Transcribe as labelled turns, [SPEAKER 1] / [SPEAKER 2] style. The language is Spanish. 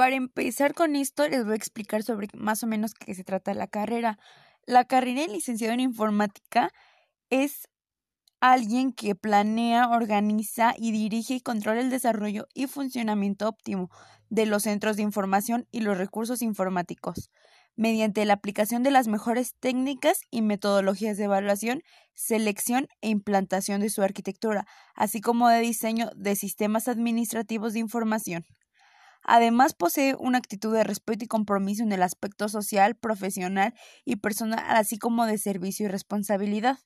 [SPEAKER 1] Para empezar con esto, les voy a explicar sobre más o menos qué se trata la carrera. La carrera de licenciado en informática es alguien que planea, organiza y dirige y controla el desarrollo y funcionamiento óptimo de los centros de información y los recursos informáticos, mediante la aplicación de las mejores técnicas y metodologías de evaluación, selección e implantación de su arquitectura, así como de diseño de sistemas administrativos de información. Además, posee una actitud de respeto y compromiso en el aspecto social, profesional y personal, así como de servicio y responsabilidad.